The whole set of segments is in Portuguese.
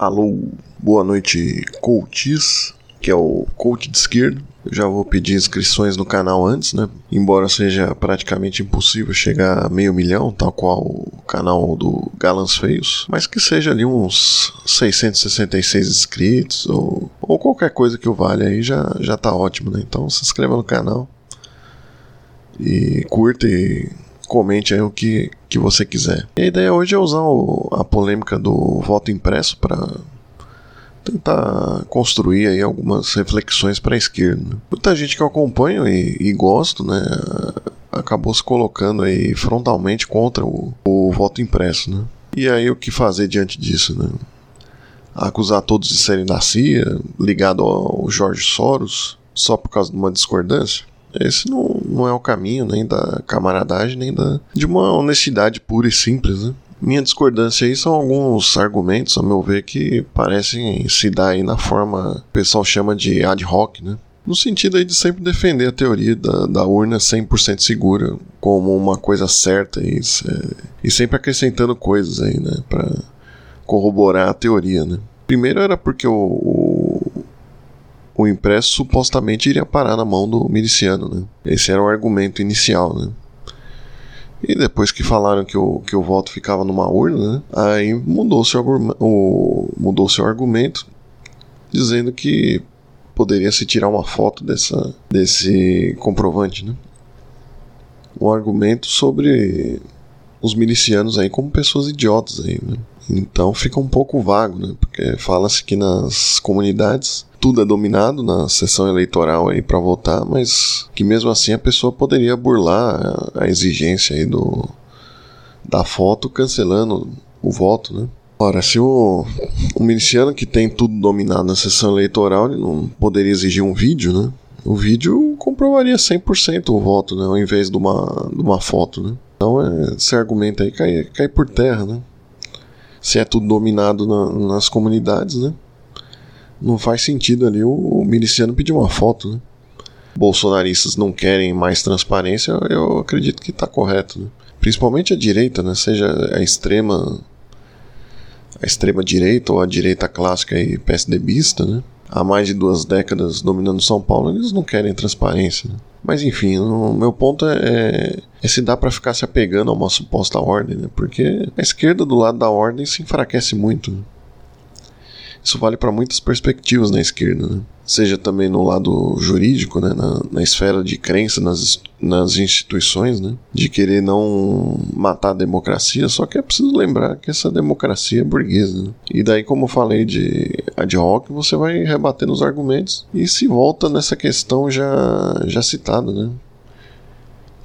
Alô, boa noite, coaches, que é o coach de esquerda. Eu já vou pedir inscrições no canal antes, né? Embora seja praticamente impossível chegar a meio milhão, tal qual o canal do Galãs Feios, mas que seja ali uns 666 inscritos ou, ou qualquer coisa que o valha aí já, já tá ótimo, né? Então se inscreva no canal e curta e comente aí o que, que você quiser. E a ideia hoje é usar o, a polêmica do voto impresso para tentar construir aí algumas reflexões para a esquerda. Muita gente que eu acompanho e, e, gosto, né, acabou se colocando aí frontalmente contra o, o voto impresso, né? E aí o que fazer diante disso, né? Acusar todos de serem da CIA, ligado ao Jorge Soros, só por causa de uma discordância? Esse não, não é o caminho nem da camaradagem, nem da, de uma honestidade pura e simples, né? Minha discordância aí são alguns argumentos, a meu ver, que parecem se dar aí na forma que o pessoal chama de ad hoc, né? No sentido aí de sempre defender a teoria da, da urna 100% segura como uma coisa certa e, e sempre acrescentando coisas aí, né? Pra corroborar a teoria, né? Primeiro era porque o, o o impresso supostamente iria parar na mão do miliciano, né? Esse era o argumento inicial, né? E depois que falaram que o, que o voto ficava numa urna, né? Aí mudou seu, o, mudou seu argumento, dizendo que poderia se tirar uma foto dessa, desse comprovante, né? Um argumento sobre os milicianos aí como pessoas idiotas aí, né? Então fica um pouco vago, né? Porque fala-se que nas comunidades tudo é dominado na sessão eleitoral aí para votar, mas que mesmo assim a pessoa poderia burlar a exigência aí do da foto cancelando o voto, né? Ora, se o, o miliciano que tem tudo dominado na sessão eleitoral, ele não poderia exigir um vídeo, né? O vídeo comprovaria 100% o voto, né? Ao invés de uma, de uma foto, né? Então, é, esse argumento aí cai, cai por terra, né? Se é tudo dominado na, nas comunidades, né? Não faz sentido ali o, miliciano pedir uma foto, né? Bolsonaristas não querem mais transparência, eu acredito que está correto, né? Principalmente a direita, né? Seja a extrema a extrema direita ou a direita clássica e PSDBista, né? Há mais de duas décadas dominando São Paulo, eles não querem transparência. Né? Mas enfim, o meu ponto é, é, é se dá para ficar se apegando a uma suposta ordem, né? Porque a esquerda do lado da ordem se enfraquece muito. Isso vale para muitas perspectivas na esquerda, né? seja também no lado jurídico, né? na, na esfera de crença nas, nas instituições, né? de querer não matar a democracia, só que é preciso lembrar que essa democracia é burguesa. Né? E daí, como eu falei de ad hoc, você vai rebatendo os argumentos e se volta nessa questão já, já citada, né?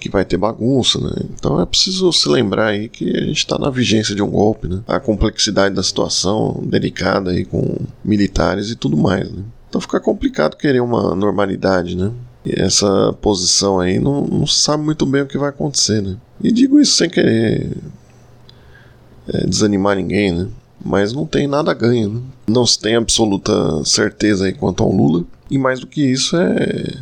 Que vai ter bagunça, né? Então é preciso se lembrar aí que a gente está na vigência de um golpe, né? A complexidade da situação delicada aí com militares e tudo mais, né? Então fica complicado querer uma normalidade, né? E essa posição aí não, não sabe muito bem o que vai acontecer, né? E digo isso sem querer é, desanimar ninguém, né? Mas não tem nada a ganho, né? Não se tem absoluta certeza aí quanto ao Lula. E mais do que isso é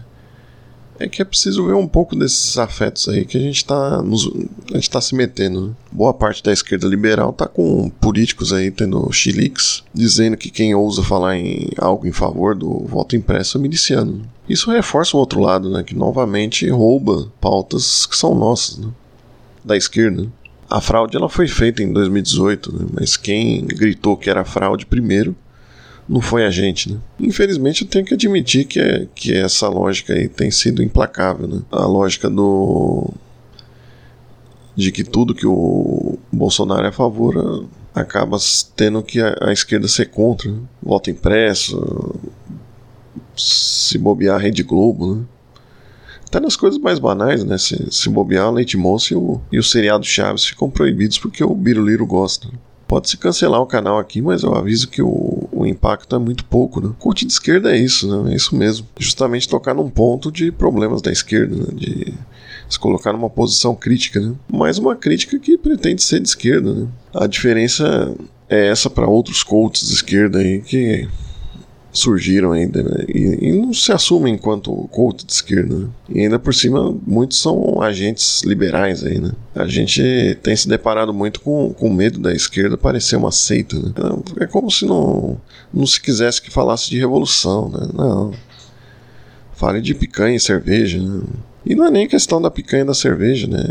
é que é preciso ver um pouco desses afetos aí que a gente está a gente tá se metendo. Né? Boa parte da esquerda liberal tá com políticos aí tendo chiliques, dizendo que quem ousa falar em algo em favor do voto impresso é miliciano. Isso reforça o outro lado, né, que novamente rouba pautas que são nossas, né, da esquerda. A fraude ela foi feita em 2018, né, mas quem gritou que era fraude primeiro não foi a gente, né? Infelizmente eu tenho que admitir que, é, que essa lógica aí tem sido implacável, né? A lógica do de que tudo que o Bolsonaro é a favor acaba tendo que a, a esquerda ser contra, né? voto impresso, se bobear a Rede Globo, né? Até nas coisas mais banais, né? Se, se bobear, Leite Moça e o, e o seriado Chaves ficam proibidos porque o Biruliro gosta. Né? Pode-se cancelar o canal aqui, mas eu aviso que o, o impacto é muito pouco, né? Curte de esquerda é isso, né? É isso mesmo. Justamente tocar num ponto de problemas da esquerda, né? De se colocar numa posição crítica, né? Mas uma crítica que pretende ser de esquerda, né? A diferença é essa para outros coaches de esquerda aí que surgiram ainda né? e, e, não se assumem enquanto coach de esquerda. Né? E ainda por cima, muitos são agentes liberais aí, né? A gente tem se deparado muito com, com medo da esquerda parecer uma seita, né? É como se não, não se quisesse que falasse de revolução, né? Não. Fale de picanha e cerveja, né? E não é nem questão da picanha e da cerveja, né?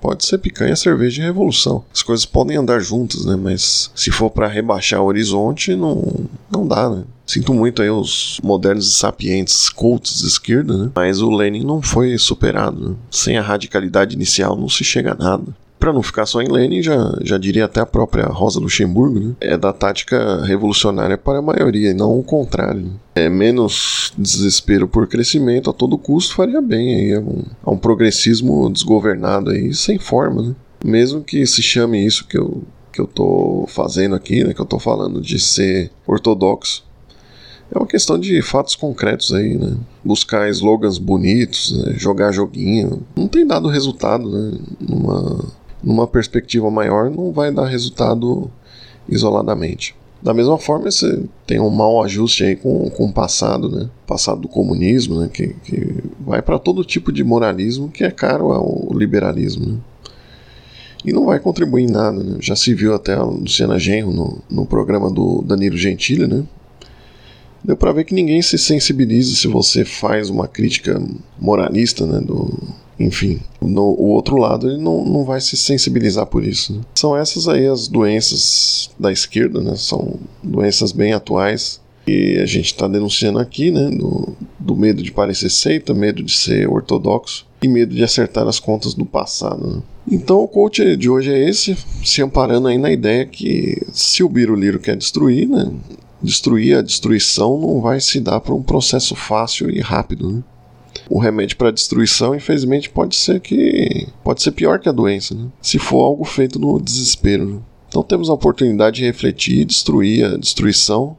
Pode ser picanha, cerveja e revolução. As coisas podem andar juntas, né? Mas se for para rebaixar o horizonte, não, não dá, né? Sinto muito aí os modernos e sapientes cultos de esquerda, né? Mas o Lenin não foi superado. Né? Sem a radicalidade inicial não se chega a nada para não ficar só em Lenin, já, já diria até a própria Rosa Luxemburgo, né? é da tática revolucionária para a maioria, e não o contrário. Né? É menos desespero por crescimento a todo custo faria bem aí a um, a um progressismo desgovernado aí, sem forma, né? Mesmo que se chame isso que eu, que eu tô fazendo aqui, né? Que eu tô falando de ser ortodoxo. É uma questão de fatos concretos aí, né? Buscar slogans bonitos, né? jogar joguinho. Não tem dado resultado, né? Numa, numa perspectiva maior, não vai dar resultado isoladamente. Da mesma forma, você tem um mau ajuste aí com, com o passado, né? Passado do comunismo, né? Que, que vai para todo tipo de moralismo que é caro ao liberalismo, né? E não vai contribuir em nada, né? Já se viu até a Luciana Genro no, no programa do Danilo Gentili, né? Deu para ver que ninguém se sensibiliza se você faz uma crítica moralista, né? Do, enfim, no, o outro lado ele não, não vai se sensibilizar por isso. Né? São essas aí as doenças da esquerda, né? São doenças bem atuais e a gente está denunciando aqui, né? Do, do medo de parecer seita, medo de ser ortodoxo e medo de acertar as contas do passado. Né? Então o coach de hoje é esse, se amparando aí na ideia que se o Biruliro quer destruir, né? Destruir a destruição não vai se dar por um processo fácil e rápido. Né? o remédio para destruição, infelizmente, pode ser que pode ser pior que a doença, né? se for algo feito no desespero. Né? Então temos a oportunidade de refletir e destruir a destruição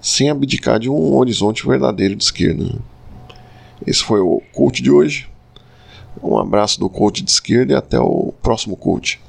sem abdicar de um horizonte verdadeiro de esquerda. Né? Esse foi o coach de hoje. Um abraço do coach de esquerda e até o próximo coach.